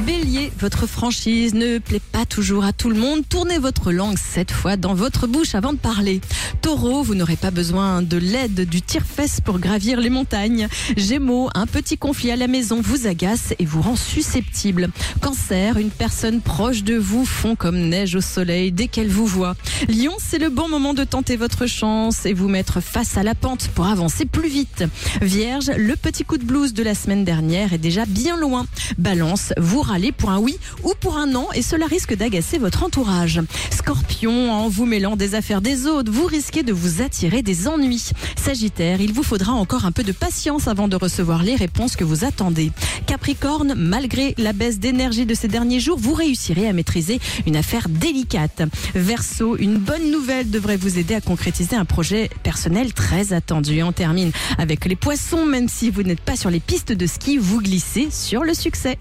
Bélier, votre franchise ne plaît pas toujours à tout le monde. Tournez votre langue cette fois dans votre bouche avant de parler. Taureau, vous n'aurez pas besoin de l'aide du tire-fesse pour gravir les montagnes. Gémeaux, un petit conflit à la maison vous agace et vous rend susceptible. Cancer, une personne proche de vous fond comme neige au soleil dès qu'elle vous voit. Lion, c'est le bon moment de tenter votre chance et vous mettre face à la pente pour avancer plus vite. Vierge, le petit coup de blues de la semaine dernière est déjà bien loin. Balance, vous râlez pour un oui ou pour un non et cela risque d'agacer votre entourage. Scorpion, en vous mêlant des affaires des autres, vous risquez de vous attirer des ennuis. Sagittaire, il vous faudra encore un peu de patience avant de recevoir les réponses que vous attendez. Capricorne, malgré la baisse d'énergie de ces derniers jours, vous réussirez à maîtriser une affaire délicate. Verseau, une bonne nouvelle devrait vous aider à concrétiser un projet personnel très attendu. Et on termine avec les poissons, même si vous n'êtes pas sur les pistes de ski, vous glissez sur le succès.